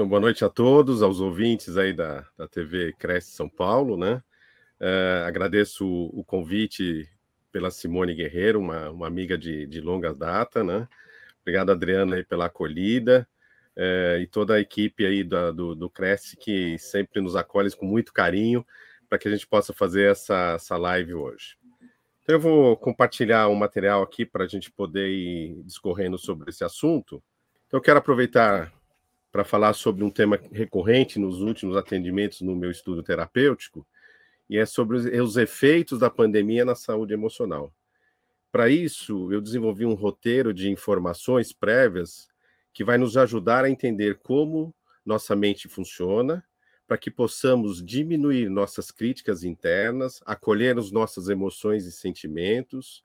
Então, boa noite a todos, aos ouvintes aí da, da TV Cresce São Paulo, né? É, agradeço o, o, convite pela Simone Guerreiro, uma, uma amiga de, de longa data, né? Obrigado, Adriana, aí, pela acolhida é, e toda a equipe aí da, do, do Cresce que sempre nos acolhe com muito carinho para que a gente possa fazer essa, essa live hoje. Então, eu vou compartilhar um material aqui para a gente poder ir discorrendo sobre esse assunto. Então, eu quero aproveitar para falar sobre um tema recorrente nos últimos atendimentos no meu estudo terapêutico, e é sobre os efeitos da pandemia na saúde emocional. Para isso, eu desenvolvi um roteiro de informações prévias que vai nos ajudar a entender como nossa mente funciona para que possamos diminuir nossas críticas internas, acolher as nossas emoções e sentimentos,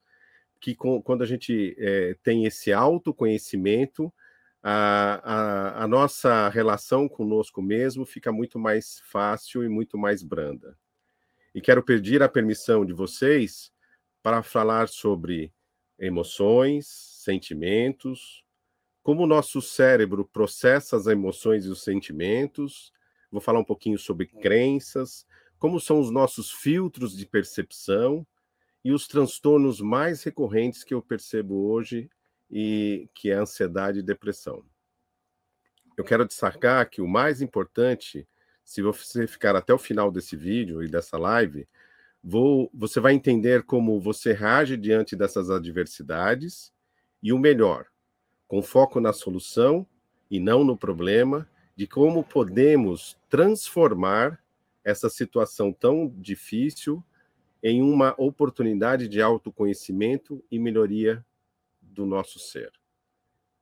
que com, quando a gente é, tem esse autoconhecimento, a, a, a nossa relação conosco mesmo fica muito mais fácil e muito mais branda. E quero pedir a permissão de vocês para falar sobre emoções, sentimentos, como o nosso cérebro processa as emoções e os sentimentos, Vou falar um pouquinho sobre crenças, como são os nossos filtros de percepção e os transtornos mais recorrentes que eu percebo hoje e que é ansiedade e depressão. Eu quero destacar que o mais importante, se você ficar até o final desse vídeo e dessa live, vou, você vai entender como você reage diante dessas adversidades e o melhor, com foco na solução e não no problema, de como podemos transformar essa situação tão difícil em uma oportunidade de autoconhecimento e melhoria do nosso ser.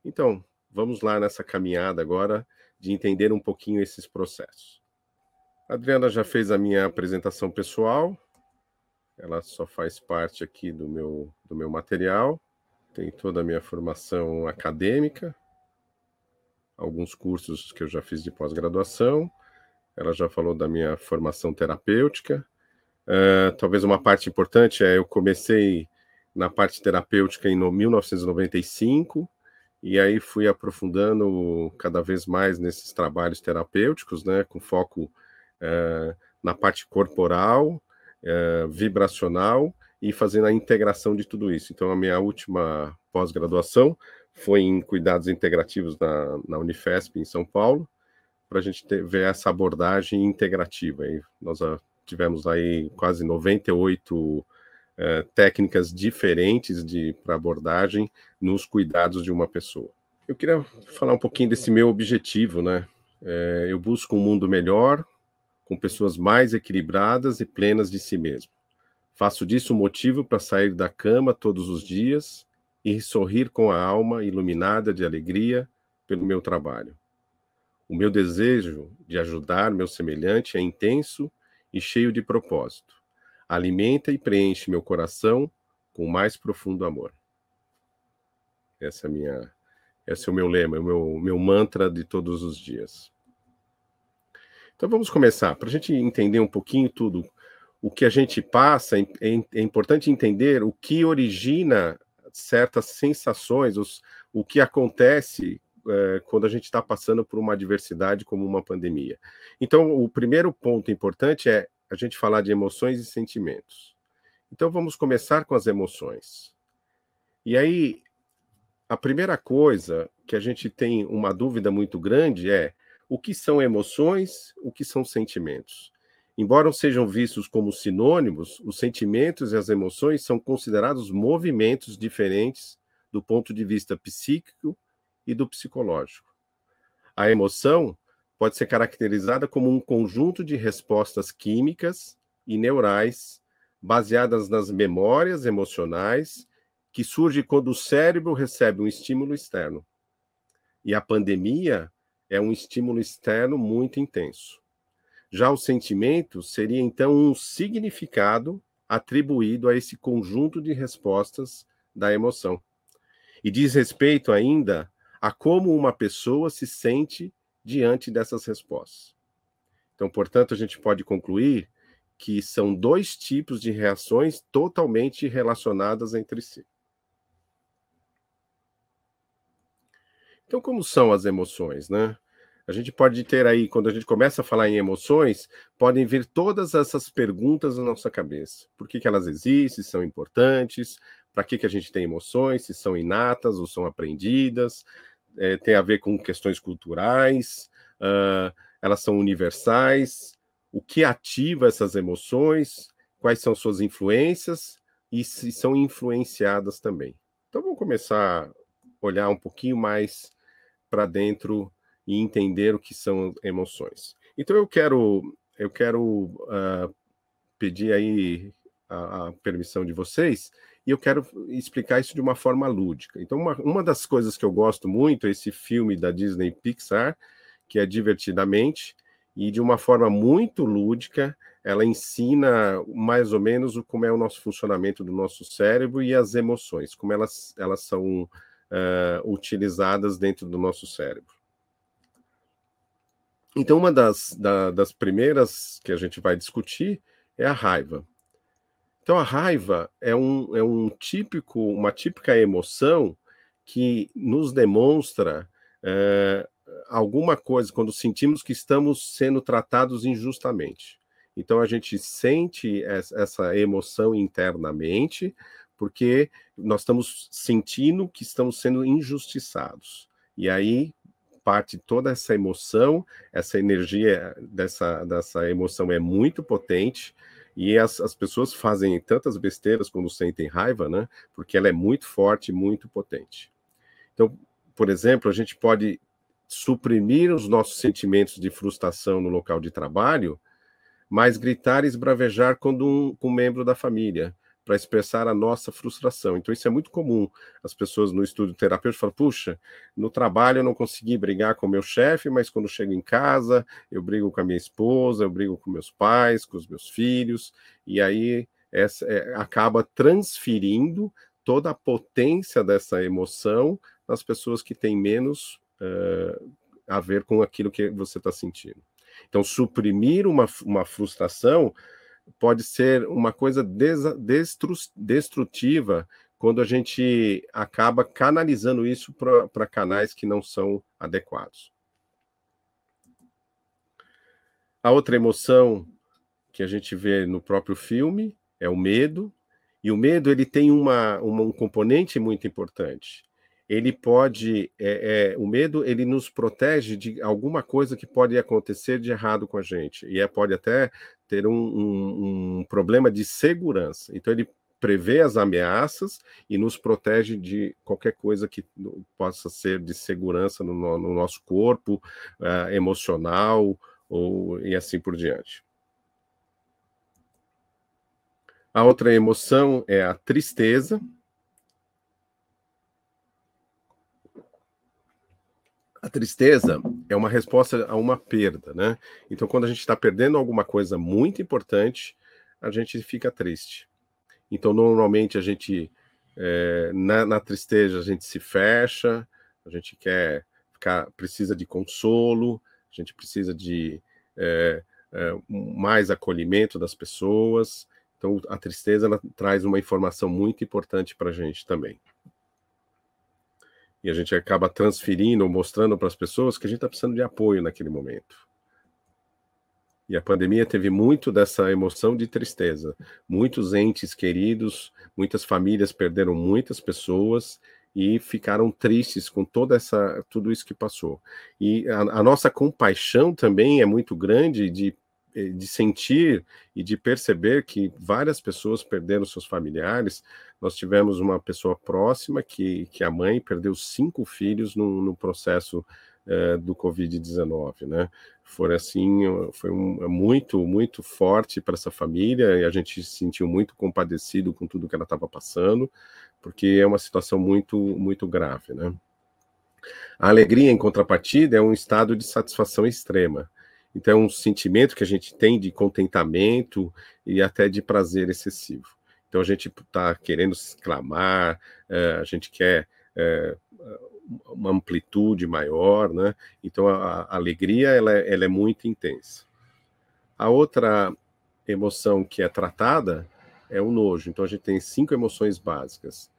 Então, vamos lá nessa caminhada agora de entender um pouquinho esses processos. A Adriana já fez a minha apresentação pessoal, ela só faz parte aqui do meu, do meu material, tem toda a minha formação acadêmica, alguns cursos que eu já fiz de pós-graduação. Ela já falou da minha formação terapêutica. Uh, talvez uma parte importante é eu comecei na parte terapêutica em 1995 e aí fui aprofundando cada vez mais nesses trabalhos terapêuticos, né, com foco uh, na parte corporal, uh, vibracional e fazendo a integração de tudo isso. Então, a minha última pós-graduação foi em cuidados integrativos na, na Unifesp, em São Paulo, para a gente ter, ver essa abordagem integrativa. E nós ah, tivemos aí quase 98 eh, técnicas diferentes de para abordagem nos cuidados de uma pessoa. Eu queria falar um pouquinho desse meu objetivo, né? É, eu busco um mundo melhor, com pessoas mais equilibradas e plenas de si mesmo. Faço disso um motivo para sair da cama todos os dias e sorrir com a alma iluminada de alegria pelo meu trabalho. O meu desejo de ajudar meu semelhante é intenso e cheio de propósito. Alimenta e preenche meu coração com mais profundo amor. Essa é minha, esse é o meu lema, o meu, meu mantra de todos os dias. Então vamos começar. Para a gente entender um pouquinho tudo o que a gente passa, é, é importante entender o que origina certas sensações, os, o que acontece é, quando a gente está passando por uma adversidade como uma pandemia. Então, o primeiro ponto importante é a gente falar de emoções e sentimentos. Então, vamos começar com as emoções. E aí, a primeira coisa que a gente tem uma dúvida muito grande é o que são emoções, o que são sentimentos. Embora sejam vistos como sinônimos, os sentimentos e as emoções são considerados movimentos diferentes do ponto de vista psíquico e do psicológico. A emoção pode ser caracterizada como um conjunto de respostas químicas e neurais baseadas nas memórias emocionais que surge quando o cérebro recebe um estímulo externo. E a pandemia é um estímulo externo muito intenso. Já o sentimento seria então um significado atribuído a esse conjunto de respostas da emoção. E diz respeito ainda a como uma pessoa se sente diante dessas respostas. Então, portanto, a gente pode concluir que são dois tipos de reações totalmente relacionadas entre si. Então, como são as emoções, né? A gente pode ter aí, quando a gente começa a falar em emoções, podem vir todas essas perguntas na nossa cabeça. Por que, que elas existem, são importantes, para que, que a gente tem emoções, se são inatas ou são aprendidas, é, tem a ver com questões culturais, uh, elas são universais, o que ativa essas emoções, quais são suas influências e se são influenciadas também. Então vamos começar a olhar um pouquinho mais para dentro e entender o que são emoções. Então eu quero eu quero uh, pedir aí a, a, permissão de vocês e eu quero explicar isso de uma forma lúdica. Então uma, uma das coisas que eu gosto muito é esse filme da Disney Pixar que é divertidamente e de uma forma muito lúdica ela ensina mais ou menos o como é o nosso funcionamento do nosso cérebro e as emoções, como elas elas são uh, utilizadas dentro do nosso cérebro. Então, uma das, da, das primeiras que a gente vai discutir é a raiva. Então, a raiva é um, é um típico, uma típica emoção que nos demonstra é, alguma coisa quando sentimos que estamos sendo tratados injustamente. Então, a gente sente essa emoção internamente, porque nós estamos sentindo que estamos sendo injustiçados. E aí parte toda essa emoção, essa energia dessa, dessa emoção é muito potente. E as, as pessoas fazem tantas besteiras quando sentem raiva, né? Porque ela é muito forte, muito potente. Então, por exemplo, a gente pode suprimir os nossos sentimentos de frustração no local de trabalho, mas gritar e esbravejar quando um, um membro da família, para expressar a nossa frustração. Então, isso é muito comum. As pessoas no estudo terapêutico falam: puxa, no trabalho eu não consegui brigar com o meu chefe, mas quando chego em casa, eu brigo com a minha esposa, eu brigo com meus pais, com os meus filhos, e aí essa, é, acaba transferindo toda a potência dessa emoção nas pessoas que têm menos uh, a ver com aquilo que você está sentindo. Então, suprimir uma, uma frustração pode ser uma coisa destrutiva quando a gente acaba canalizando isso para canais que não são adequados. A outra emoção que a gente vê no próprio filme é o medo, e o medo ele tem uma, uma um componente muito importante. Ele pode, é, é, o medo ele nos protege de alguma coisa que pode acontecer de errado com a gente, e é, pode até ter um, um, um problema de segurança. Então, ele prevê as ameaças e nos protege de qualquer coisa que possa ser de segurança no, no nosso corpo, uh, emocional ou e assim por diante. A outra emoção é a tristeza, A tristeza é uma resposta a uma perda, né? Então, quando a gente está perdendo alguma coisa muito importante, a gente fica triste. Então, normalmente a gente, é, na, na, tristeza, a gente se fecha, a gente quer ficar, precisa de consolo, a gente precisa de é, é, mais acolhimento das pessoas. Então, a tristeza ela traz uma informação muito importante para a gente também e a gente acaba transferindo mostrando para as pessoas que a gente está precisando de apoio naquele momento. E a pandemia teve muito dessa emoção de tristeza. Muitos entes queridos, muitas famílias perderam muitas pessoas e ficaram tristes com toda essa tudo isso que passou. E a, a nossa compaixão também é muito grande de de sentir e de perceber que várias pessoas perderam seus familiares. Nós tivemos uma pessoa próxima que, que a mãe perdeu cinco filhos no, no processo uh, do Covid-19, né? Foi assim, foi um, muito, muito forte para essa família e a gente se sentiu muito compadecido com tudo que ela estava passando, porque é uma situação muito, muito grave, né? A alegria, em contrapartida, é um estado de satisfação extrema. Então, é um sentimento que a gente tem de contentamento e até de prazer excessivo. Então, a gente está querendo exclamar, é, a gente quer é, uma amplitude maior, né? Então, a, a alegria ela é, ela é muito intensa. A outra emoção que é tratada é o nojo. Então, a gente tem cinco emoções básicas.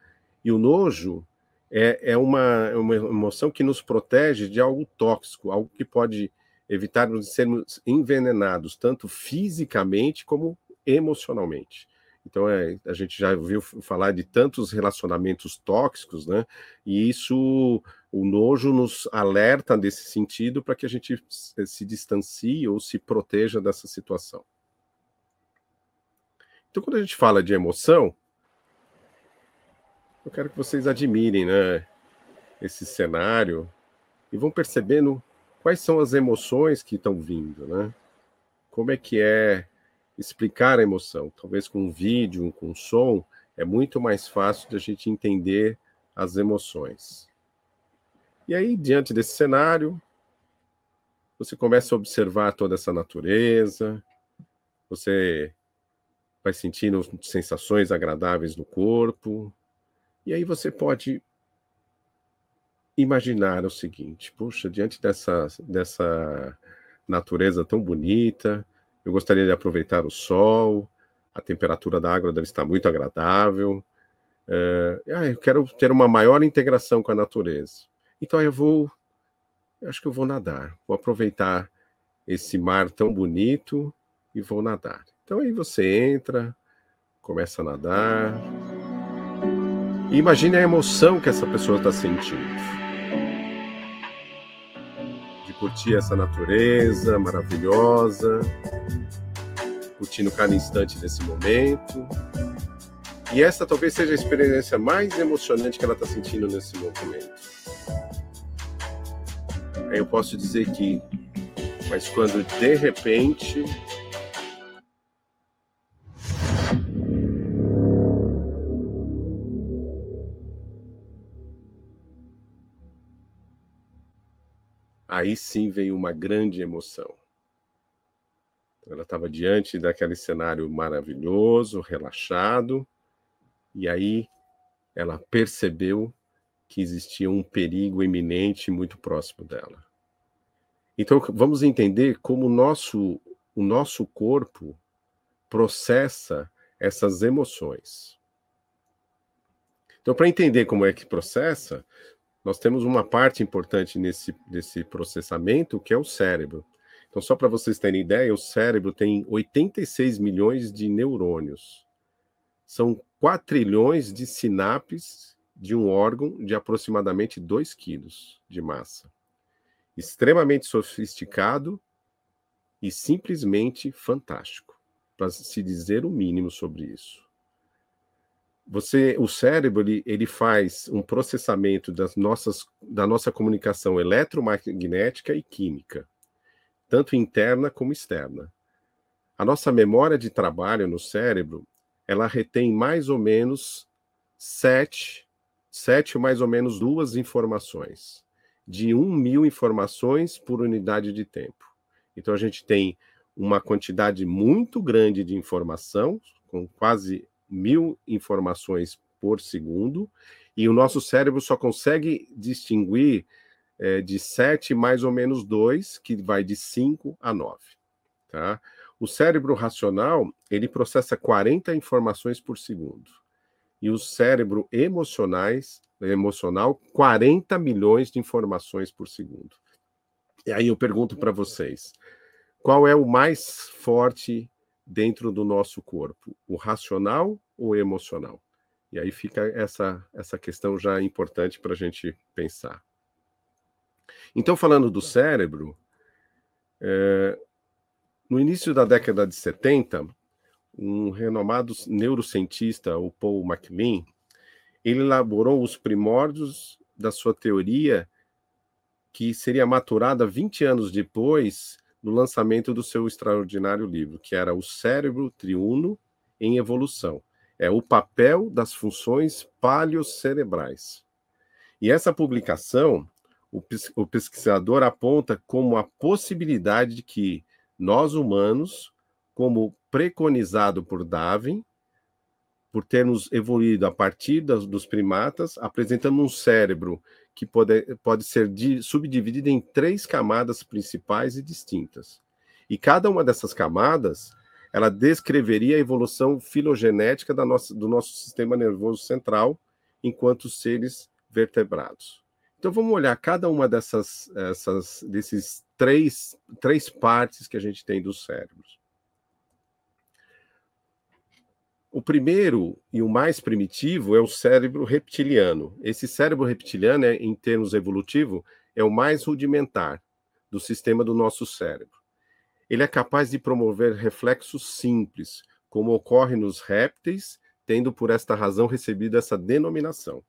E o nojo é, é uma, é uma emoção que nos protege de algo tóxico, algo que pode evitar-nos de sermos envenenados, tanto fisicamente como emocionalmente. Então, é, a gente já ouviu falar de tantos relacionamentos tóxicos, né? E isso, o nojo nos alerta nesse sentido para que a gente se distancie ou se proteja dessa situação. Então, quando a gente fala de emoção, eu quero que vocês admirem, né? Esse cenário e vão percebendo quais são as emoções que estão vindo, né? Como é que é explicar a emoção? Talvez com um vídeo, com um som, é muito mais fácil de a gente entender as emoções. E aí, diante desse cenário, você começa a observar toda essa natureza, você vai sentindo sensações agradáveis no corpo, e aí você pode imaginar o seguinte: puxa, diante dessa, dessa natureza tão bonita, eu gostaria de aproveitar o sol, a temperatura da água deve estar muito agradável. É, ah, eu quero ter uma maior integração com a natureza. Então eu vou, eu acho que eu vou nadar, vou aproveitar esse mar tão bonito e vou nadar. Então aí você entra, começa a nadar. Imagine a emoção que essa pessoa está sentindo curtir essa natureza maravilhosa, curtindo cada instante desse momento. E essa talvez seja a experiência mais emocionante que ela está sentindo nesse momento. Eu posso dizer que, mas quando de repente aí sim veio uma grande emoção. Ela estava diante daquele cenário maravilhoso, relaxado, e aí ela percebeu que existia um perigo iminente muito próximo dela. Então vamos entender como o nosso, o nosso corpo processa essas emoções. Então, para entender como é que processa, nós temos uma parte importante nesse, nesse processamento, que é o cérebro. Então, só para vocês terem ideia, o cérebro tem 86 milhões de neurônios. São 4 trilhões de sinapses de um órgão de aproximadamente 2 quilos de massa. Extremamente sofisticado e simplesmente fantástico, para se dizer o mínimo sobre isso você, o cérebro, ele, ele faz um processamento das nossas, da nossa comunicação eletromagnética e química, tanto interna como externa. A nossa memória de trabalho no cérebro, ela retém mais ou menos sete, sete ou mais ou menos duas informações, de um mil informações por unidade de tempo. Então a gente tem uma quantidade muito grande de informação, com quase mil informações por segundo, e o nosso cérebro só consegue distinguir é, de 7 mais ou menos 2, que vai de 5 a 9. Tá? O cérebro racional, ele processa 40 informações por segundo. E o cérebro emocionais, emocional, 40 milhões de informações por segundo. E aí eu pergunto para vocês, qual é o mais forte dentro do nosso corpo, o racional ou o emocional? E aí fica essa, essa questão já importante para a gente pensar. Então, falando do cérebro, é, no início da década de 70, um renomado neurocientista, o Paul MacLean, ele elaborou os primórdios da sua teoria que seria maturada 20 anos depois no lançamento do seu extraordinário livro, que era O Cérebro Triuno em Evolução. É o papel das funções paleocerebrais. E essa publicação, o pesquisador aponta como a possibilidade de que nós humanos, como preconizado por Darwin, por termos evoluído a partir das, dos primatas, apresentando um cérebro que pode, pode ser di, subdividido em três camadas principais e distintas. E cada uma dessas camadas, ela descreveria a evolução filogenética da nossa, do nosso sistema nervoso central enquanto seres vertebrados. Então vamos olhar cada uma dessas, essas, desses três, três partes que a gente tem dos cérebros. O primeiro e o mais primitivo é o cérebro reptiliano. Esse cérebro reptiliano, é, em termos evolutivos, é o mais rudimentar do sistema do nosso cérebro. Ele é capaz de promover reflexos simples, como ocorre nos répteis, tendo por esta razão recebido essa denominação.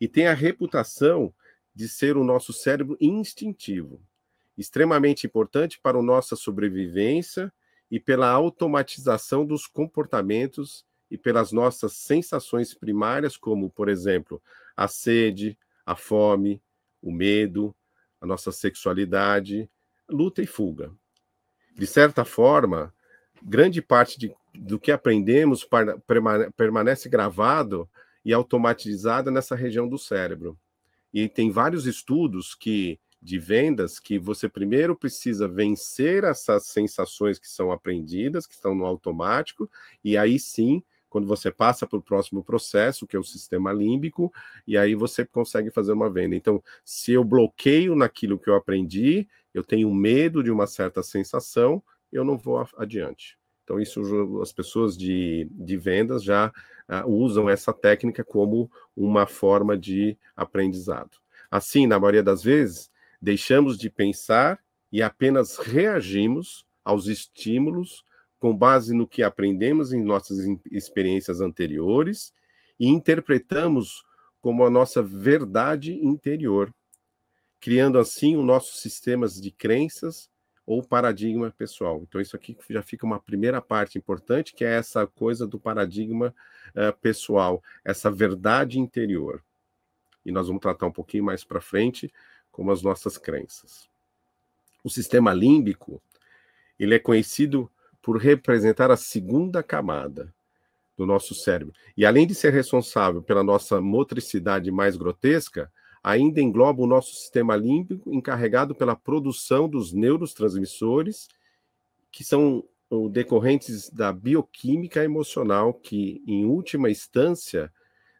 E tem a reputação de ser o nosso cérebro instintivo, extremamente importante para a nossa sobrevivência e pela automatização dos comportamentos e pelas nossas sensações primárias, como, por exemplo, a sede, a fome, o medo, a nossa sexualidade, luta e fuga. De certa forma, grande parte de, do que aprendemos para, permanece gravado e automatizado nessa região do cérebro. E tem vários estudos que de vendas que você primeiro precisa vencer essas sensações que são aprendidas, que estão no automático, e aí sim quando você passa para o próximo processo, que é o sistema límbico, e aí você consegue fazer uma venda. Então, se eu bloqueio naquilo que eu aprendi, eu tenho medo de uma certa sensação, eu não vou adiante. Então, isso as pessoas de, de vendas já uh, usam essa técnica como uma forma de aprendizado. Assim, na maioria das vezes, deixamos de pensar e apenas reagimos aos estímulos com base no que aprendemos em nossas experiências anteriores e interpretamos como a nossa verdade interior, criando assim os nossos sistemas de crenças ou paradigma pessoal. Então, isso aqui já fica uma primeira parte importante, que é essa coisa do paradigma uh, pessoal, essa verdade interior. E nós vamos tratar um pouquinho mais para frente como as nossas crenças. O sistema límbico, ele é conhecido por representar a segunda camada do nosso cérebro. E além de ser responsável pela nossa motricidade mais grotesca, ainda engloba o nosso sistema límbico encarregado pela produção dos neurotransmissores, que são decorrentes da bioquímica emocional, que, em última instância,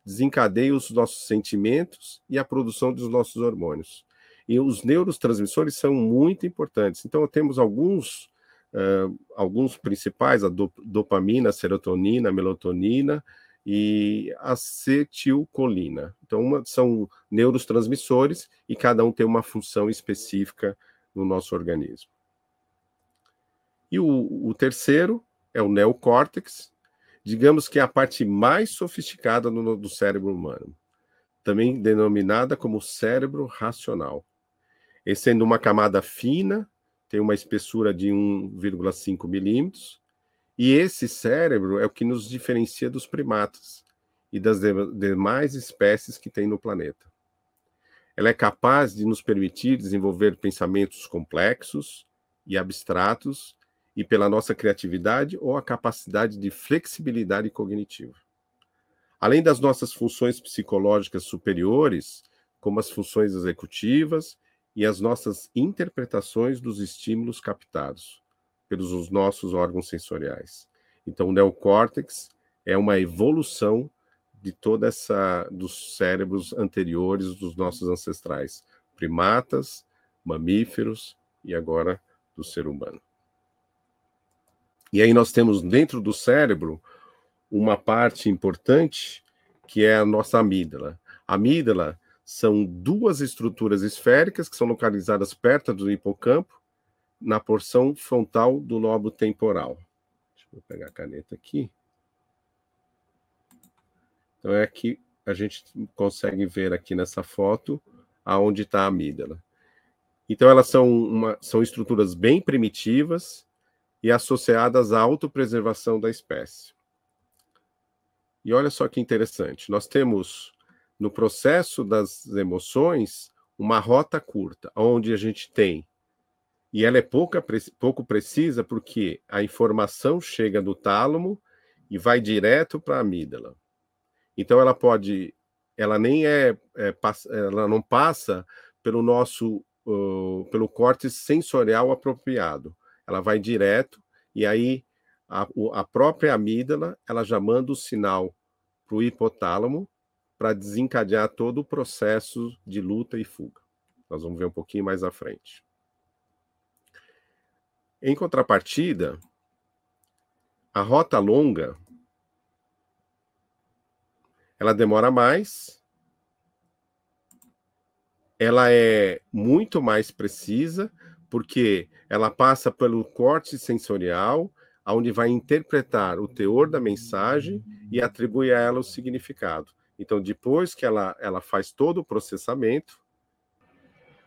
desencadeia os nossos sentimentos e a produção dos nossos hormônios. E os neurotransmissores são muito importantes. Então, temos alguns uh, alguns principais, a dopamina, a serotonina, a melatonina e a acetilcolina. Então, uma, são neurotransmissores e cada um tem uma função específica no nosso organismo. E o, o terceiro é o neocórtex, digamos que é a parte mais sofisticada no, do cérebro humano, também denominada como cérebro racional. Esse sendo uma camada fina tem uma espessura de 1,5 milímetros, e esse cérebro é o que nos diferencia dos primatas e das demais espécies que tem no planeta. Ela é capaz de nos permitir desenvolver pensamentos complexos e abstratos, e pela nossa criatividade ou a capacidade de flexibilidade cognitiva. Além das nossas funções psicológicas superiores, como as funções executivas e as nossas interpretações dos estímulos captados pelos nossos órgãos sensoriais. Então, o neocórtex é uma evolução de toda essa dos cérebros anteriores dos nossos ancestrais, primatas, mamíferos e agora do ser humano. E aí nós temos dentro do cérebro uma parte importante que é a nossa amígdala. A amígdala são duas estruturas esféricas que são localizadas perto do hipocampo, na porção frontal do lobo temporal. Deixa eu pegar a caneta aqui. Então é aqui a gente consegue ver aqui nessa foto aonde está a amígdala. Então elas são, uma, são estruturas bem primitivas e associadas à autopreservação da espécie. E olha só que interessante, nós temos no processo das emoções, uma rota curta, onde a gente tem e ela é pouca, pouco precisa porque a informação chega do tálamo e vai direto para a amígdala. Então ela pode, ela nem é, é ela não passa pelo nosso, uh, pelo corte sensorial apropriado. Ela vai direto e aí a, a própria amígdala ela já manda o sinal para o hipotálamo para desencadear todo o processo de luta e fuga. Nós vamos ver um pouquinho mais à frente. Em contrapartida, a rota longa ela demora mais, ela é muito mais precisa, porque ela passa pelo corte sensorial, onde vai interpretar o teor da mensagem e atribui a ela o significado. Então, depois que ela, ela faz todo o processamento,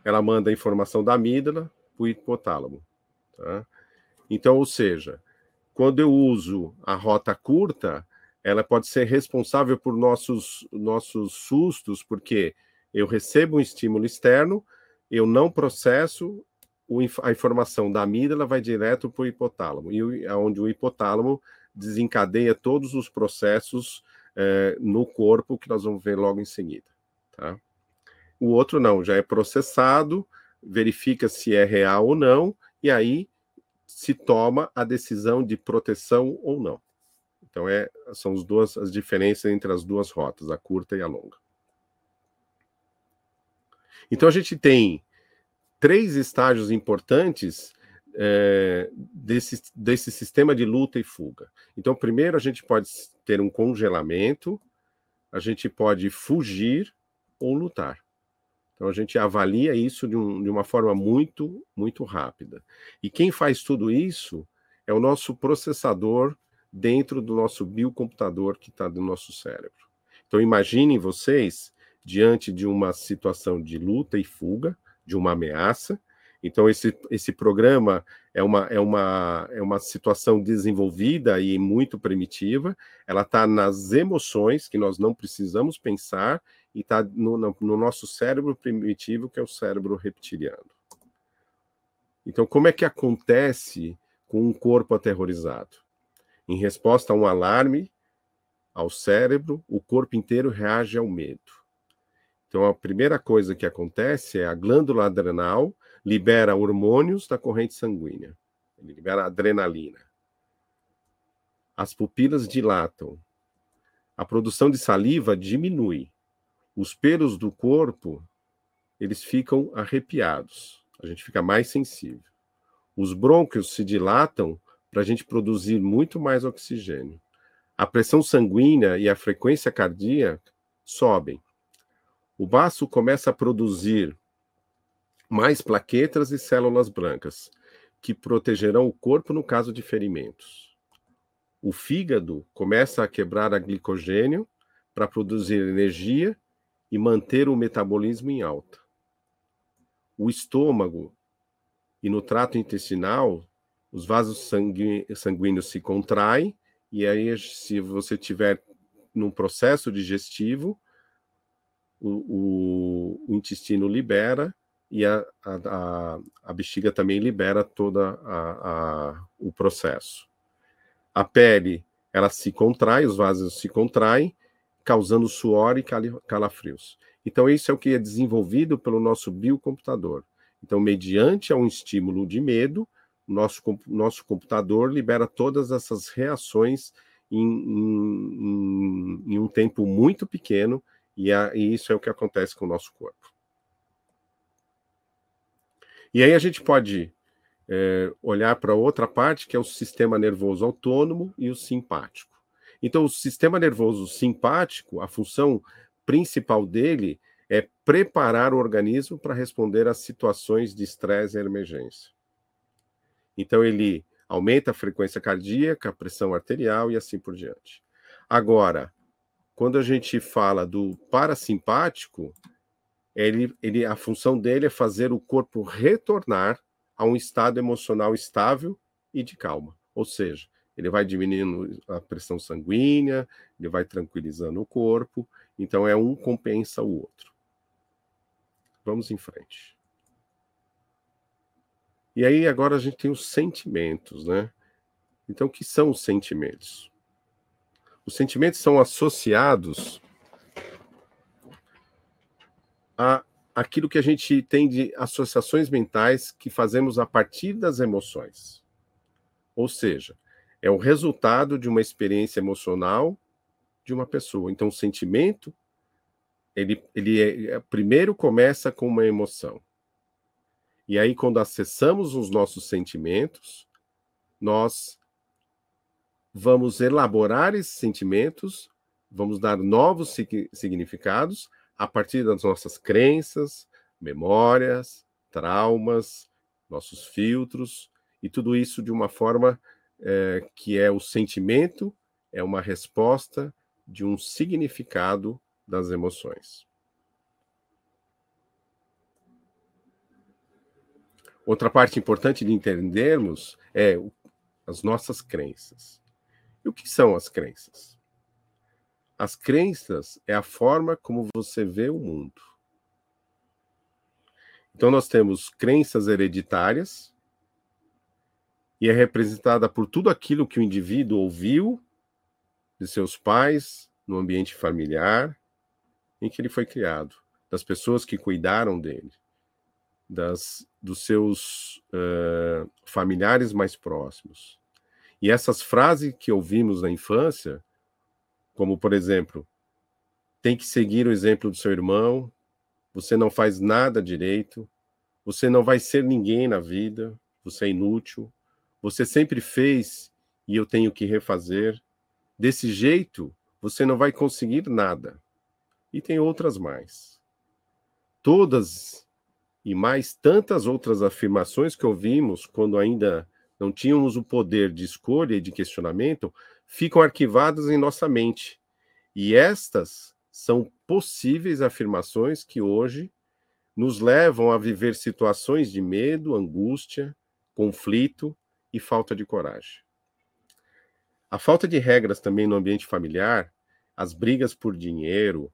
ela manda a informação da amígdala para o hipotálamo. Tá? Então, ou seja, quando eu uso a rota curta, ela pode ser responsável por nossos, nossos sustos, porque eu recebo um estímulo externo, eu não processo, a informação da amígdala vai direto para o hipotálamo, e onde o hipotálamo desencadeia todos os processos é, no corpo, que nós vamos ver logo em seguida. Tá? O outro não, já é processado, verifica se é real ou não, e aí se toma a decisão de proteção ou não. Então, é, são as duas as diferenças entre as duas rotas, a curta e a longa. Então, a gente tem três estágios importantes é, desse, desse sistema de luta e fuga. Então, primeiro, a gente pode ter um congelamento, a gente pode fugir ou lutar. Então a gente avalia isso de, um, de, uma forma muito, muito rápida. E quem faz tudo isso é o nosso processador dentro do nosso biocomputador que está do nosso cérebro. Então imaginem vocês diante de uma situação de luta e fuga, de uma ameaça. Então esse, esse programa é uma, é, uma, é uma situação desenvolvida e muito primitiva. Ela está nas emoções que nós não precisamos pensar e está no, no, no, nosso cérebro primitivo, que é o cérebro reptiliano. Então, como é que acontece com um corpo aterrorizado? Em resposta a um alarme ao cérebro, o corpo inteiro reage ao medo. Então, a primeira coisa que acontece é a glândula adrenal libera hormônios da corrente sanguínea. Ele libera adrenalina. As pupilas dilatam. A produção de saliva diminui os pelos do corpo eles ficam arrepiados, a gente fica mais sensível. Os brônquios se dilatam para a gente produzir muito mais oxigênio. A pressão sanguínea e a frequência cardíaca sobem. O baço começa a produzir mais plaquetas e células brancas, que protegerão o corpo no caso de ferimentos. O fígado começa a quebrar a glicogênio para produzir energia e manter o metabolismo em alta. O estômago e no trato intestinal, os vasos sanguíneos se contraem, e aí, se você tiver num processo digestivo, o, o, o intestino libera e a, a, a, bexiga também libera todo o processo. A pele, ela se contrai, os vasos se contraem, causando suor e calafrios. Então, isso é o que é desenvolvido pelo nosso biocomputador. Então, mediante um estímulo de medo, nosso, nosso computador libera todas essas reações em, em, em um tempo muito pequeno, e, a, e isso é o que acontece com o nosso corpo. E aí a gente pode é, olhar para outra parte, que é o sistema nervoso autônomo e o simpático. Então, o sistema nervoso simpático, a função principal dele é preparar o organismo para responder às situações de estresse e emergência. Então, ele aumenta a frequência cardíaca, a pressão arterial e assim por diante. Agora, quando a gente fala do parasimpático, ele, ele, a função dele é fazer o corpo retornar a um estado emocional estável e de calma. Ou seja, ele vai diminuindo a pressão sanguínea, ele vai tranquilizando o corpo, então é um compensa o outro. Vamos em frente. E aí agora a gente tem os sentimentos, né? Então, o que são os sentimentos? Os sentimentos são associados a aquilo que a gente tem de associações mentais que fazemos a partir das emoções. Ou seja, é o resultado de uma experiência emocional de uma pessoa. Então, o sentimento, ele, ele é, é, primeiro começa com uma emoção. E aí, quando acessamos os nossos sentimentos, nós vamos elaborar esses sentimentos, vamos dar novos significados a partir das nossas crenças, memórias, traumas, nossos filtros, e tudo isso de uma forma é, que é o sentimento, é uma resposta de um significado das emoções. Outra parte importante de entendermos é as nossas crenças. E o que são as crenças? As crenças é a forma como você vê o mundo. Então, nós temos crenças hereditárias, e é representada por tudo aquilo que o indivíduo ouviu de seus pais, no ambiente familiar em que ele foi criado, das pessoas que cuidaram dele, das, dos seus uh, familiares mais próximos. E essas frases que ouvimos na infância, como por exemplo, tem que seguir o exemplo do seu irmão, você não faz nada direito, você não vai ser ninguém na vida, você é inútil, você sempre fez e eu tenho que refazer. Desse jeito, você não vai conseguir nada. E tem outras mais. Todas e mais tantas outras afirmações que ouvimos quando ainda não tínhamos o poder de escolha e de questionamento, ficam arquivadas em nossa mente. E estas são possíveis afirmações que hoje nos levam a viver situações de medo, angústia, conflito e falta de coragem. A falta de regras também no ambiente familiar, as brigas por dinheiro,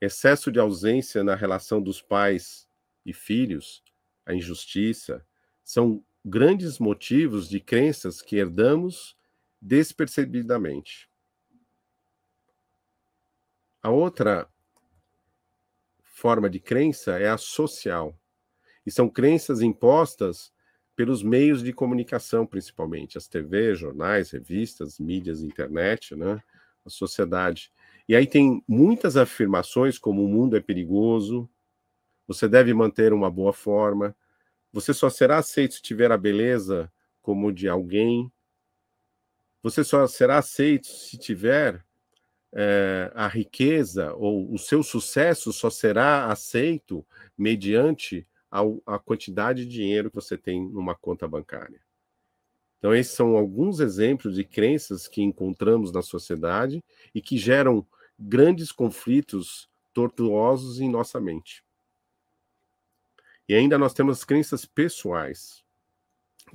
excesso de ausência na relação dos pais e filhos, a injustiça, são grandes motivos de crenças que herdamos despercebidamente. A outra forma de crença é a social. E são crenças impostas pelos meios de comunicação, principalmente, as TV, jornais, revistas, mídias, internet, né? a sociedade. E aí tem muitas afirmações como o mundo é perigoso, você deve manter uma boa forma, você só será aceito se tiver a beleza como de alguém. Você só será aceito se tiver é, a riqueza ou o seu sucesso só será aceito mediante a, a quantidade de dinheiro que você tem numa conta bancária. Então, esses são alguns exemplos de crenças que encontramos na sociedade e que geram grandes conflitos tortuosos em nossa mente. E ainda nós temos crenças pessoais,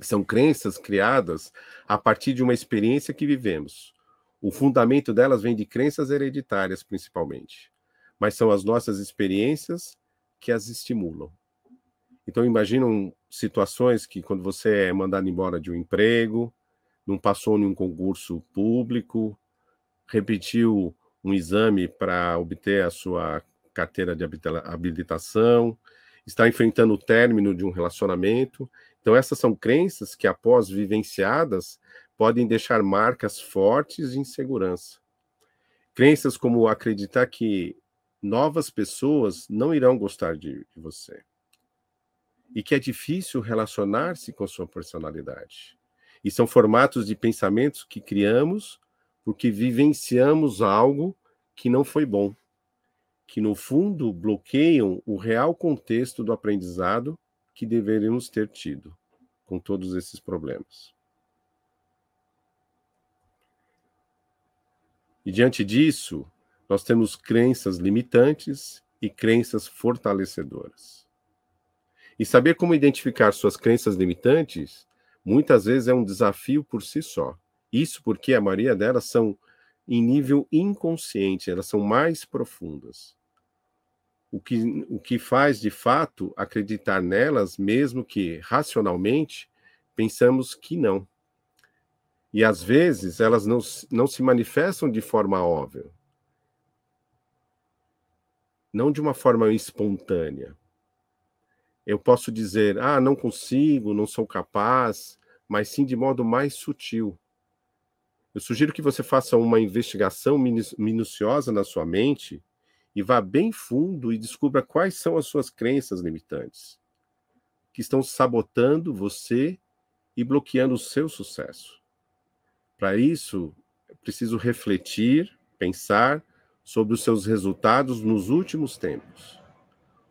são crenças criadas a partir de uma experiência que vivemos. O fundamento delas vem de crenças hereditárias, principalmente, mas são as nossas experiências que as estimulam. Então, imaginam situações que, quando você é mandado embora de um emprego, não passou em um concurso público, repetiu um exame para obter a sua carteira de habilitação, está enfrentando o término de um relacionamento. Então, essas são crenças que, após vivenciadas, podem deixar marcas fortes de insegurança. Crenças como acreditar que novas pessoas não irão gostar de, você. E que é difícil relacionar-se com sua personalidade. E são formatos de pensamentos que criamos porque vivenciamos algo que não foi bom que no fundo bloqueiam o real contexto do aprendizado que deveríamos ter tido com todos esses problemas. E diante disso, nós temos crenças limitantes e crenças fortalecedoras. E saber como identificar suas crenças limitantes muitas vezes é um desafio por si só. Isso porque a maioria delas são em nível inconsciente, elas são mais profundas. O que, o que faz de fato acreditar nelas, mesmo que racionalmente pensamos que não. E às vezes elas não, não se manifestam de forma óbvia, não de uma forma espontânea. Eu posso dizer, ah, não consigo, não sou capaz, mas sim de modo mais sutil. Eu sugiro que você faça uma investigação minuciosa na sua mente e vá bem fundo e descubra quais são as suas crenças limitantes que estão sabotando você e bloqueando o seu sucesso. Para isso, é preciso refletir, pensar sobre os seus resultados nos últimos tempos.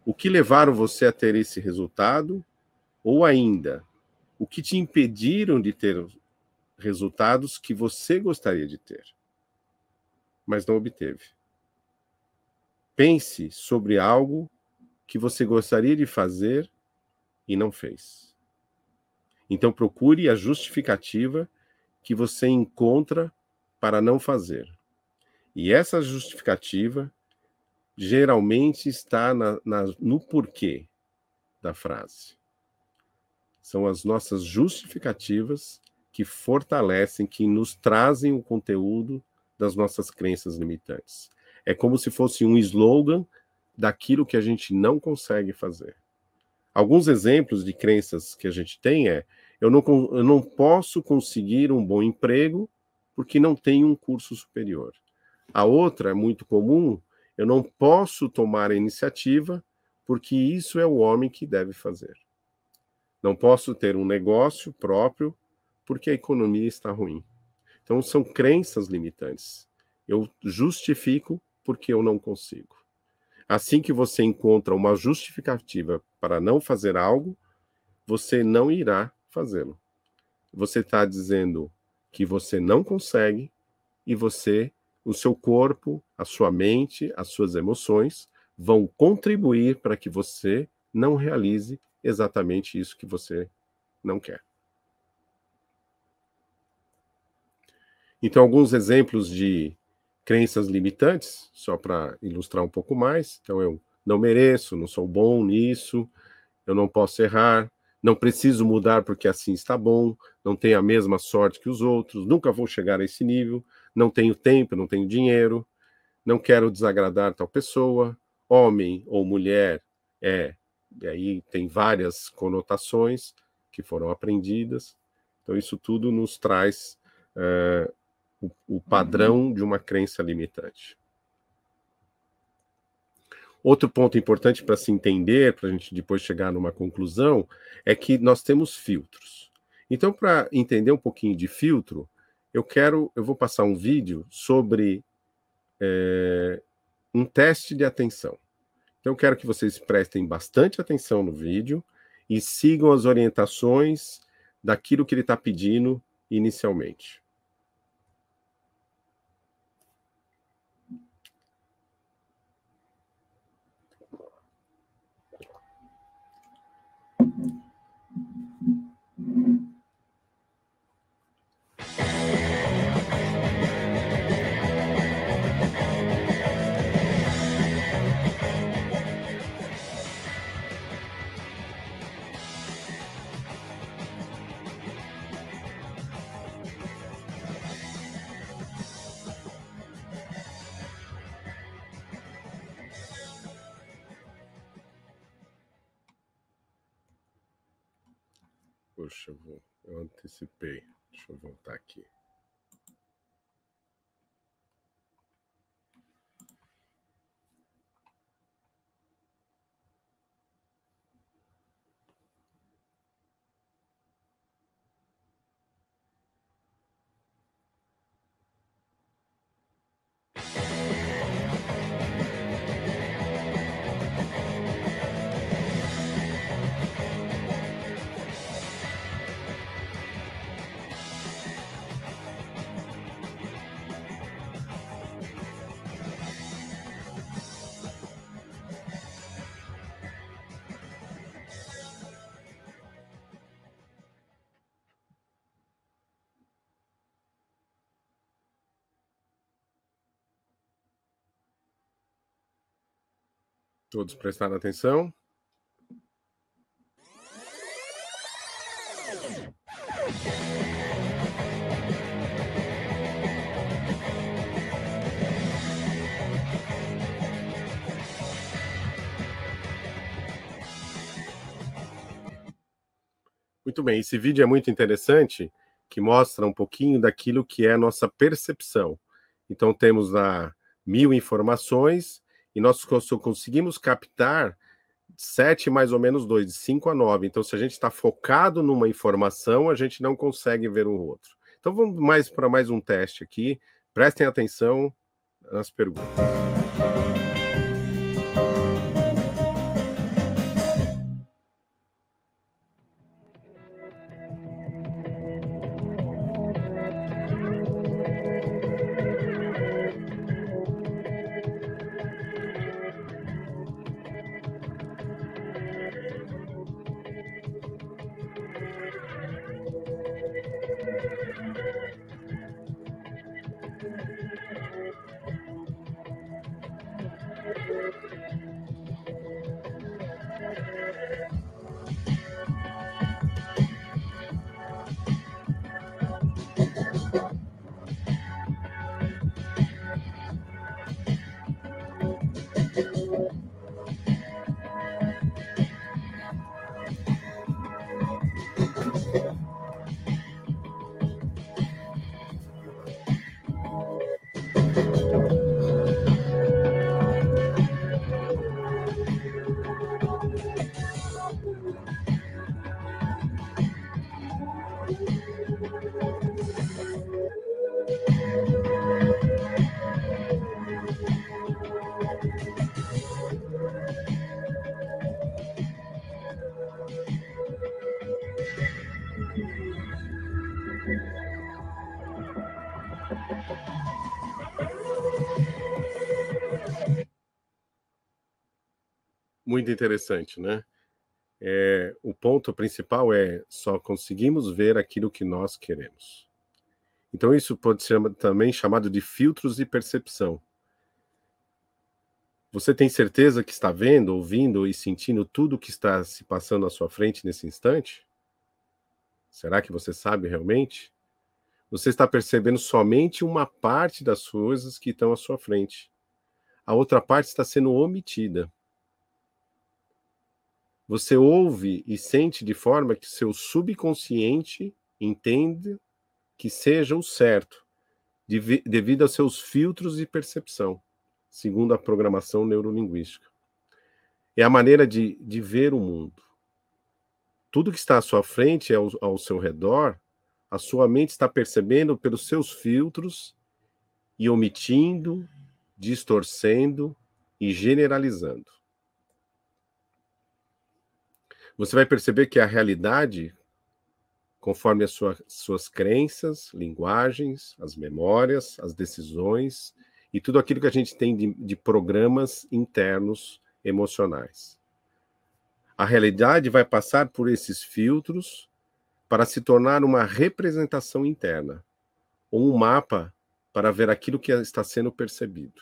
O que levaram você a ter esse resultado? Ou ainda, o que te impediram de ter resultados que você gostaria de ter, mas não obteve? Pense sobre algo que você gostaria de fazer e não fez. Então procure a justificativa que você encontra para não fazer. E essa justificativa geralmente está na, na, no porquê da frase. São as nossas justificativas que fortalecem, que nos trazem o conteúdo das nossas crenças limitantes. É como se fosse um slogan daquilo que a gente não consegue fazer. Alguns exemplos de crenças que a gente tem é: eu não, eu não posso conseguir um bom emprego porque não tenho um curso superior. A outra é muito comum: eu não posso tomar a iniciativa porque isso é o homem que deve fazer. Não posso ter um negócio próprio porque a economia está ruim. Então, são crenças limitantes. Eu justifico porque eu não consigo. Assim que você encontra uma justificativa para não fazer algo, você não irá fazê-lo. Você está dizendo que você não consegue e você, o seu corpo, a sua mente, as suas emoções vão contribuir para que você não realize exatamente isso que você não quer. Então, alguns exemplos de crenças limitantes, só para ilustrar um pouco mais. Então, eu não mereço, não sou bom nisso, eu não posso errar, não preciso mudar porque assim está bom, não tenho a mesma sorte que os outros, nunca vou chegar a esse nível, não tenho tempo, não tenho dinheiro, não quero desagradar tal pessoa, homem ou mulher é, e aí tem várias conotações que foram aprendidas. Então, isso tudo nos traz uh, o, o padrão de uma crença limitante. Outro ponto importante para se entender, para a gente depois chegar numa conclusão, é que nós temos filtros. Então, para entender um pouquinho de filtro, eu quero, eu vou passar um vídeo sobre é, um teste de atenção. Então, eu quero que vocês prestem bastante atenção no vídeo e sigam as orientações daquilo que ele está pedindo inicialmente. Poxa, eu, eu antecipei. Deixa eu voltar aqui. Todos prestaram atenção? Muito bem, esse vídeo é muito interessante, que mostra um pouquinho daquilo que é a nossa percepção. Então, temos lá mil informações e nós conseguimos captar sete mais ou menos dois, de cinco a nove. Então, se a gente está focado numa informação, a gente não consegue ver o outro. Então, vamos mais para mais um teste aqui. Prestem atenção nas perguntas. Muito interessante, né? É, o ponto principal é só conseguimos ver aquilo que nós queremos. Então, isso pode ser também chamado de filtros de percepção. Você tem certeza que está vendo, ouvindo e sentindo tudo o que está se passando à sua frente nesse instante? Será que você sabe realmente? Você está percebendo somente uma parte das coisas que estão à sua frente. A outra parte está sendo omitida. Você ouve e sente de forma que seu subconsciente entende que seja o certo, devido aos seus filtros de percepção, segundo a programação neurolinguística. É a maneira de, de ver o mundo. Tudo que está à sua frente, ao, ao seu redor, a sua mente está percebendo pelos seus filtros e omitindo, distorcendo e generalizando você vai perceber que a realidade, conforme as sua, suas crenças, linguagens, as memórias, as decisões e tudo aquilo que a gente tem de, de programas internos emocionais. A realidade vai passar por esses filtros para se tornar uma representação interna, ou um mapa para ver aquilo que está sendo percebido.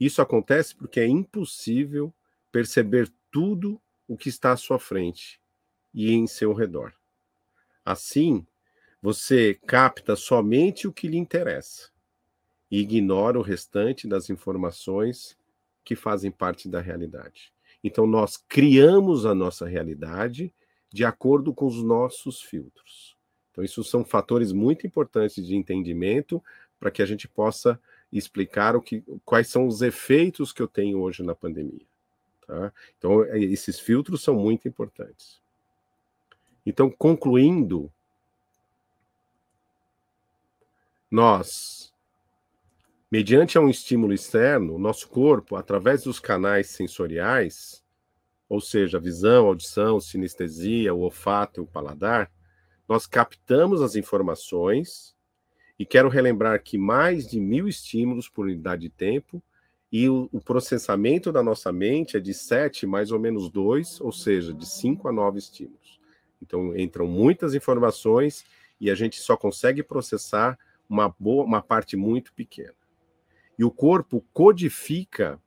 Isso acontece porque é impossível perceber tudo o que está à sua frente e em seu redor. Assim, você capta somente o que lhe interessa e ignora o restante das informações que fazem parte da realidade. Então, nós criamos a nossa realidade de acordo com os nossos filtros. Então, isso são fatores muito importantes de entendimento para que a gente possa explicar o que, quais são os efeitos que eu tenho hoje na pandemia. Tá? Então, é, esses filtros são muito importantes. Então, concluindo, nós, mediante um estímulo externo, nosso corpo, através dos canais sensoriais, ou seja, visão, audição, sinestesia, o olfato e o paladar, nós captamos as informações e quero relembrar que mais de mil estímulos por unidade de tempo e o, o, processamento da nossa mente é de 7 mais ou menos 2, ou seja, de 5 a 9 estímulos. Então entram muitas informações e a gente só consegue processar uma boa, uma parte muito pequena. E o corpo codifica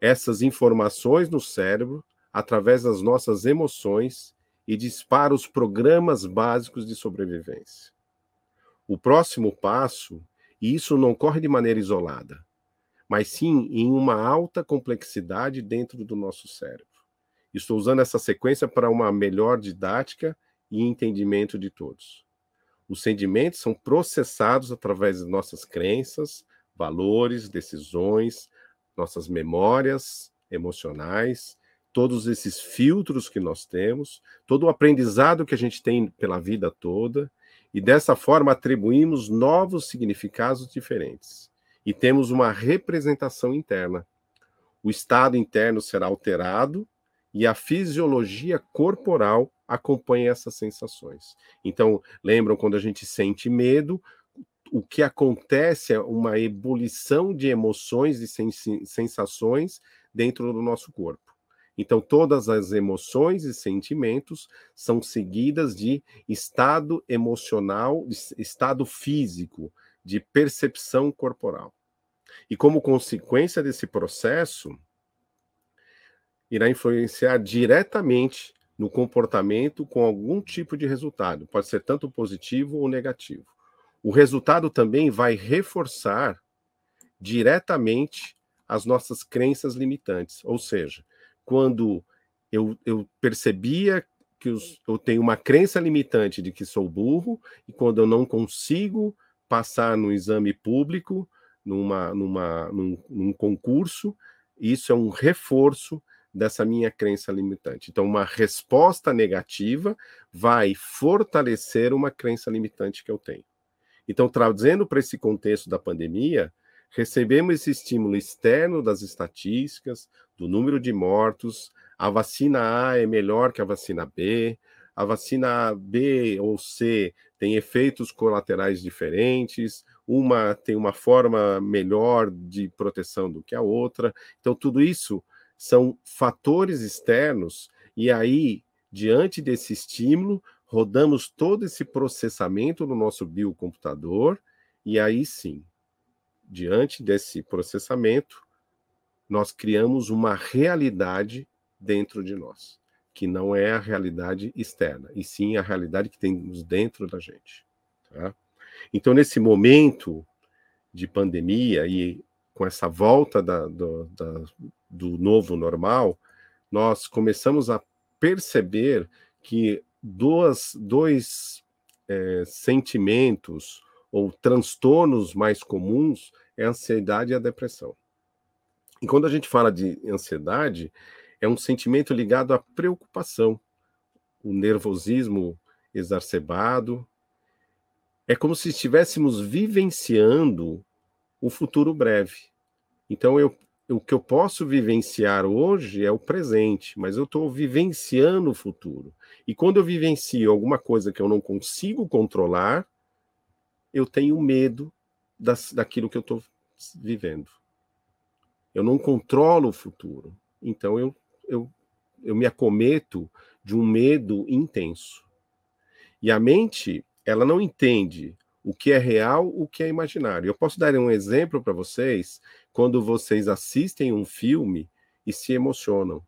essas informações no cérebro através das nossas emoções e dispara os programas básicos de sobrevivência. O próximo passo, e isso não ocorre de maneira isolada, mas sim em uma alta complexidade dentro do nosso cérebro. Estou usando essa sequência para uma melhor didática e entendimento de todos. Os sentimentos são processados através de nossas crenças, valores, decisões, nossas memórias emocionais, todos esses filtros que nós temos, todo o aprendizado que a gente tem pela vida toda, e dessa forma atribuímos novos significados diferentes. E temos uma representação interna. O estado interno será alterado e a fisiologia corporal acompanha essas sensações. Então, lembram quando a gente sente medo, o que acontece é uma ebulição de emoções e sensações dentro do nosso corpo. Então, todas as emoções e sentimentos são seguidas de estado emocional, estado físico, de percepção corporal. E como consequência desse processo, irá influenciar diretamente no comportamento com algum tipo de resultado, pode ser tanto positivo ou negativo. O resultado também vai reforçar diretamente as nossas crenças limitantes, ou seja, quando eu, eu percebia que os, eu tenho uma crença limitante de que sou burro, e quando eu não consigo passar no exame público, numa, numa, num, num concurso, isso é um reforço dessa minha crença limitante. Então, uma resposta negativa vai fortalecer uma crença limitante que eu tenho. Então, trazendo para esse contexto da pandemia, recebemos esse estímulo externo das estatísticas, do número de mortos, a vacina A é melhor que a vacina B, a vacina B ou C tem efeitos colaterais diferentes, uma tem uma forma melhor de proteção do que a outra. Então, tudo isso são fatores externos, e aí, diante desse estímulo, rodamos todo esse processamento no nosso biocomputador, e aí sim, diante desse processamento, nós criamos uma realidade dentro de nós, que não é a realidade externa, e sim a realidade que temos dentro da gente. Tá? Então, nesse momento de pandemia e com essa volta da, do, da, do novo normal, nós começamos a perceber que duas, dois é, sentimentos ou transtornos mais comuns é a ansiedade e a depressão. E quando a gente fala de ansiedade, é um sentimento ligado à preocupação, o nervosismo exacerbado. É como se estivéssemos vivenciando o futuro breve. Então, eu, o que eu posso vivenciar hoje é o presente, mas eu estou vivenciando o futuro. E quando eu vivencio alguma coisa que eu não consigo controlar, eu tenho medo das, daquilo que eu estou vivendo. Eu não controlo o futuro. Então eu, eu, eu me acometo de um medo intenso. E a mente, ela não entende o que é real, o que é imaginário. Eu posso dar um exemplo para vocês quando vocês assistem um filme e se emocionam.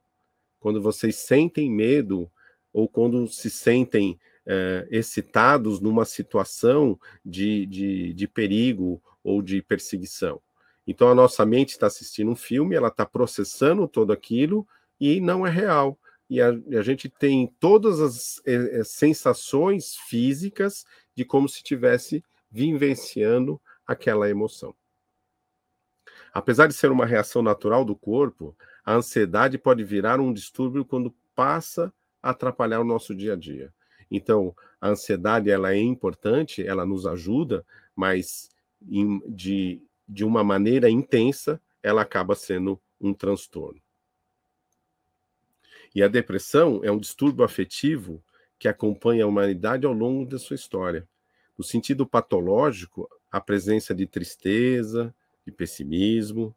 Quando vocês sentem medo ou quando se sentem eh, excitados numa situação de, de, de perigo ou de perseguição. Então a nossa mente está assistindo um filme, ela está processando todo aquilo e não é real. E a, a gente tem todas as é, sensações físicas de como se tivesse vivenciando aquela emoção. Apesar de ser uma reação natural do corpo, a ansiedade pode virar um distúrbio quando passa a atrapalhar o nosso dia a dia. Então, a ansiedade ela é importante, ela nos ajuda, mas em, de, de uma maneira intensa, ela acaba sendo um transtorno. E a depressão é um distúrbio afetivo que acompanha a humanidade ao longo da sua história. No sentido patológico, a presença de tristeza, de pessimismo,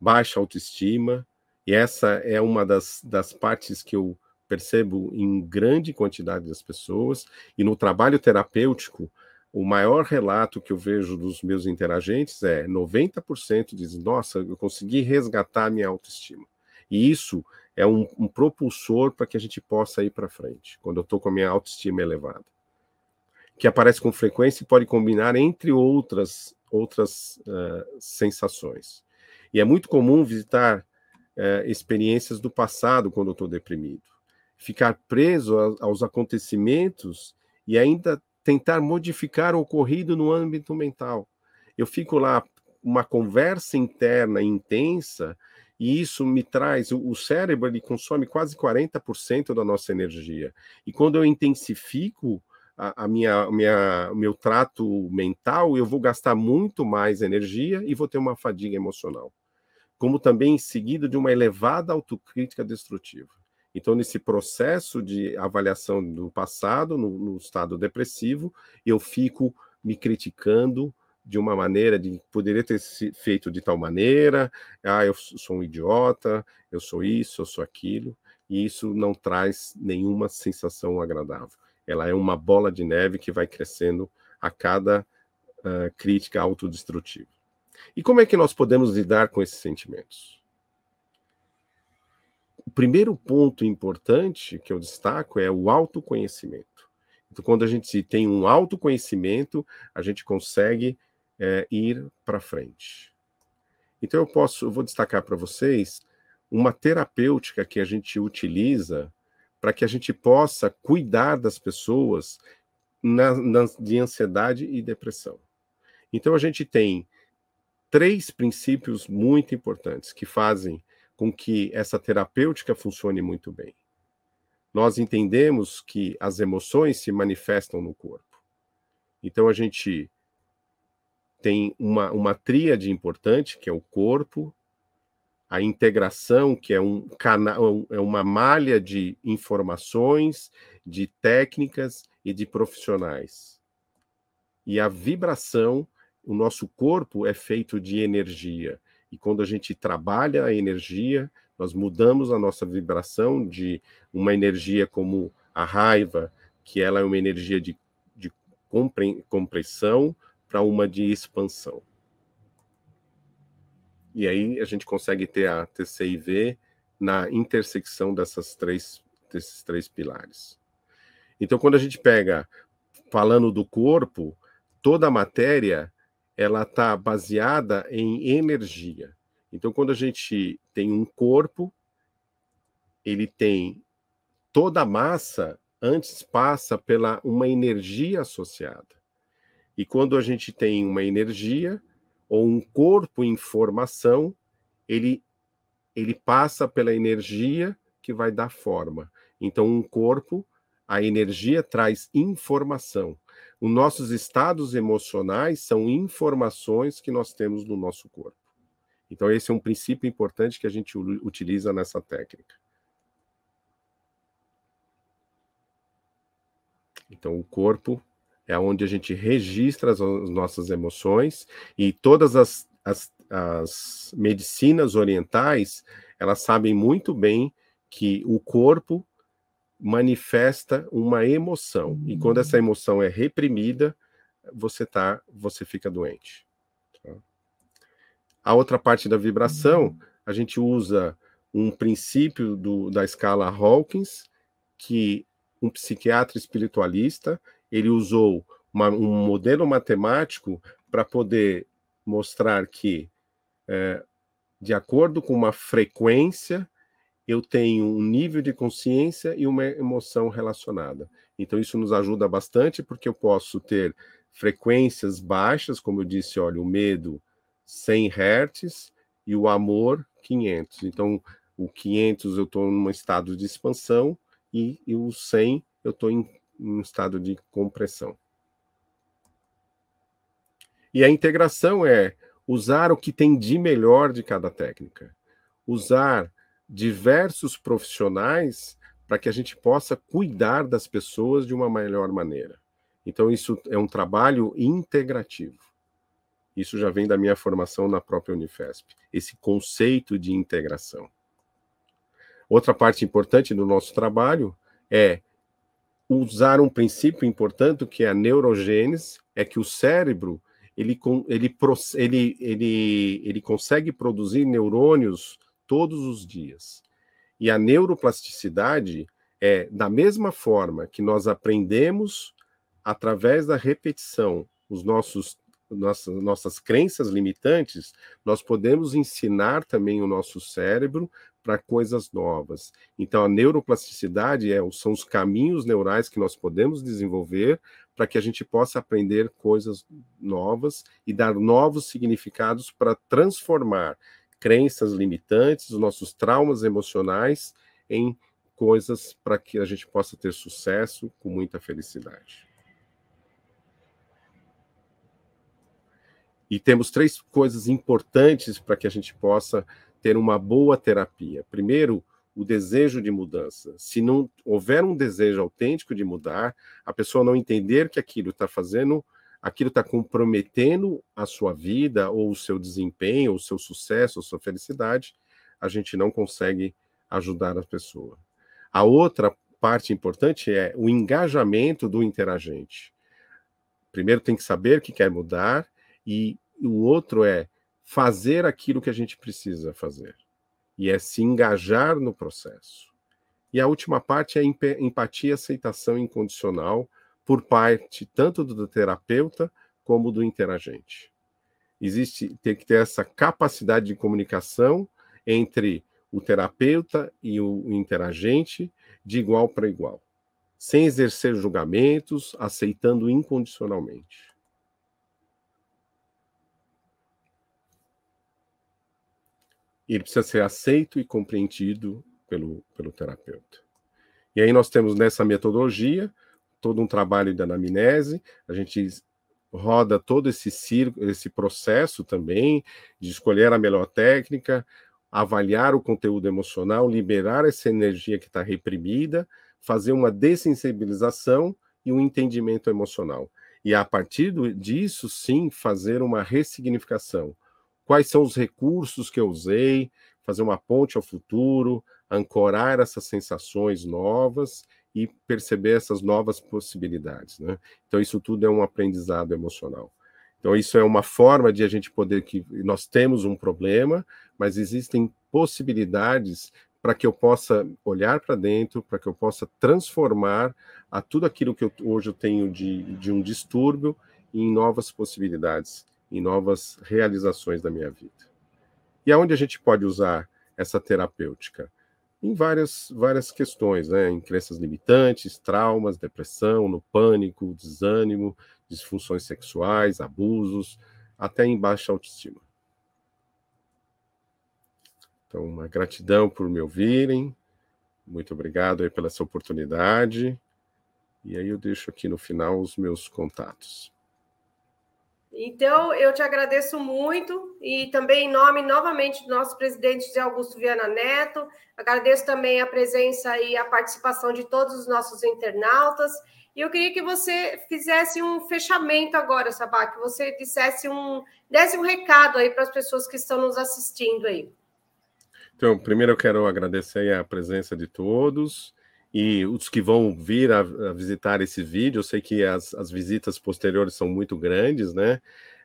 baixa autoestima, e essa é uma das, das partes que eu percebo em grande quantidade das pessoas, e no trabalho terapêutico, o maior relato que eu vejo dos meus interagentes é 90% dizem: Nossa, eu consegui resgatar minha autoestima. E isso é um, um propulsor para que a gente possa ir para frente, quando eu estou com a minha autoestima elevada. Que aparece com frequência e pode combinar entre outras, outras uh, sensações. E é muito comum visitar uh, experiências do passado quando eu estou deprimido. Ficar preso a, aos acontecimentos e ainda tentar modificar o ocorrido no âmbito mental. Eu fico lá, uma conversa interna intensa, e isso me traz. O, cérebro ele consome quase 40% da nossa energia. E quando eu intensifico a, a minha, minha, o meu trato mental, eu vou gastar muito mais energia e vou ter uma fadiga emocional. Como também em seguida de uma elevada autocrítica destrutiva. Então, nesse processo de avaliação do passado, no, no estado depressivo, eu fico me criticando de uma maneira de poderia ter feito de tal maneira, ah, eu sou um idiota, eu sou isso, eu sou aquilo, e isso não traz nenhuma sensação agradável. Ela é uma bola de neve que vai crescendo a cada uh, crítica autodestrutiva. E como é que nós podemos lidar com esses sentimentos? O primeiro ponto importante que eu destaco é o autoconhecimento. Então, quando a gente tem um autoconhecimento, a gente consegue é, ir para frente. Então, eu posso, eu vou destacar para vocês uma terapêutica que a gente utiliza para que a gente possa cuidar das pessoas na, na, de ansiedade e depressão. Então, a gente tem três princípios muito importantes que fazem com que essa terapêutica funcione muito bem. Nós entendemos que as emoções se manifestam no corpo. Então a gente tem uma, uma tríade importante, que é o corpo, a integração, que é um canal, é uma malha de informações, de técnicas e de profissionais. E a vibração, o nosso corpo é feito de energia. E quando a gente trabalha a energia, nós mudamos a nossa vibração de uma energia como a raiva, que ela é uma energia de, de compressão, para uma de expansão. E aí a gente consegue ter a TCIV na intersecção dessas três, desses três pilares. Então, quando a gente pega, falando do corpo, toda a matéria ela está baseada em energia. Então, quando a gente tem um corpo, ele tem toda a massa antes passa pela uma energia associada. E quando a gente tem uma energia ou um corpo em formação, ele ele passa pela energia que vai dar forma. Então, um corpo, a energia traz informação. Os nossos estados emocionais são informações que nós temos no nosso corpo. Então, esse é um princípio importante que a gente utiliza nessa técnica. Então, o corpo é onde a gente registra as, as nossas emoções e todas as, as, as medicinas orientais, elas sabem muito bem que o corpo manifesta uma emoção. E quando essa uhum. emoção é reprimida, você tá, você fica doente. Tá? A outra parte da vibração, uhum. a gente usa um princípio do, da escala Hawkins, que um psiquiatra espiritualista, ele usou uma, um modelo matemático para poder mostrar que, é, de acordo com uma frequência, eu tenho um nível de consciência e uma emoção relacionada. Então, isso nos ajuda bastante, porque eu posso ter frequências baixas, como eu disse, olha, o medo 100 Hz e o amor 500. Então, o 500 eu estou num estado de expansão e, e o 100 eu estou em, em um estado de compressão. E a integração é usar o que tem de melhor de cada técnica. Usar diversos profissionais para que a gente possa cuidar das pessoas de uma melhor maneira. Então, isso é um trabalho integrativo. Isso já vem da minha formação na própria Unifesp, esse conceito de integração. Outra parte importante do nosso trabalho é usar um princípio importante que é a neurogênese, é que o cérebro ele, ele, ele, ele, ele consegue produzir neurônios todos os dias. E a neuroplasticidade é da mesma forma que nós aprendemos através da repetição os nossos nossas, nossas crenças limitantes, nós podemos ensinar também o nosso cérebro para coisas novas. Então, a neuroplasticidade é, são os caminhos neurais que nós podemos desenvolver para que a gente possa aprender coisas novas e dar novos significados para transformar crenças limitantes, os nossos traumas emocionais, em coisas para que a gente possa ter sucesso com muita felicidade. E temos três coisas importantes para que a gente possa ter uma boa terapia. Primeiro, o desejo de mudança. Se não houver um desejo autêntico de mudar, a pessoa não entender que aquilo está fazendo, aquilo está comprometendo a sua vida, ou o seu desempenho, ou o seu sucesso, ou sua felicidade, a gente não consegue ajudar a pessoa. A outra parte importante é o engajamento do interagente. Primeiro tem que saber que quer mudar e o outro é fazer aquilo que a gente precisa fazer. E é se engajar no processo. E a última parte é empatia e aceitação incondicional por parte tanto do terapeuta como do interagente. Existe tem que ter essa capacidade de comunicação entre o terapeuta e o interagente de igual para igual, sem exercer julgamentos, aceitando incondicionalmente. Ele precisa ser aceito e compreendido pelo, pelo terapeuta. E aí nós temos nessa metodologia todo um trabalho de anamnese, a gente roda todo esse circo, esse processo também de escolher a melhor técnica, avaliar o conteúdo emocional, liberar essa energia que está reprimida, fazer uma dessensibilização e um entendimento emocional. E a partir disso, sim, fazer uma ressignificação quais são os recursos que eu usei, fazer uma ponte ao futuro, ancorar essas sensações novas e perceber essas novas possibilidades. Né? Então, isso tudo é um aprendizado emocional. Então, isso é uma forma de a gente poder que nós temos um problema, mas existem possibilidades para que eu possa olhar para dentro, para que eu possa transformar a tudo aquilo que eu, hoje eu tenho de, de um distúrbio em novas possibilidades em novas realizações da minha vida. E aonde a gente pode usar essa terapêutica? Em várias, várias questões, né? em crenças limitantes, traumas, depressão, no pânico, desânimo, disfunções sexuais, abusos, até em baixa autoestima. Então, uma gratidão por me ouvirem. Muito obrigado aí pela essa oportunidade. E aí eu deixo aqui no final os meus contatos. Então, eu te agradeço muito e também em nome novamente do nosso presidente José Augusto Viana Neto, agradeço também a presença e a participação de todos os nossos internautas. E eu queria que você fizesse um fechamento agora, Sabá, que você dissesse um, desse um recado aí para as pessoas que estão nos assistindo aí. Então, primeiro eu quero agradecer a presença de todos e os que vão vir a, a, visitar esse vídeo, eu sei que as, as visitas posteriores são muito grandes, né?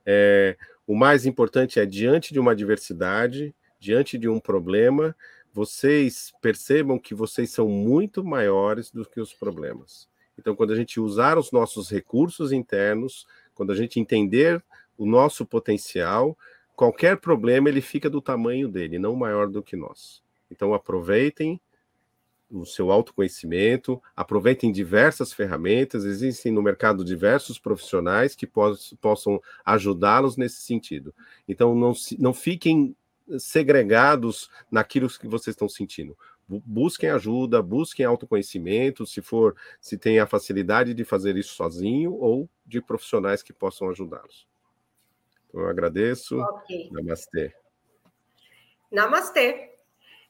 É, o mais importante é, diante de uma adversidade, diante de um problema, vocês percebam que vocês são muito maiores do que os problemas. Então, quando a gente usar os nossos recursos internos, quando a gente entender o nosso potencial, qualquer problema ele fica do tamanho dele, não maior do que nós. Então, aproveitem o seu autoconhecimento, aproveitem diversas ferramentas, existem no mercado diversos profissionais que poss possam ajudá-los nesse sentido. Então, não, não fiquem segregados naquilo que vocês estão sentindo. Busquem ajuda, busquem autoconhecimento, se for, se tem a facilidade de fazer isso sozinho ou de profissionais que possam ajudá-los. Então, eu agradeço. Okay. Namastê. Namastê.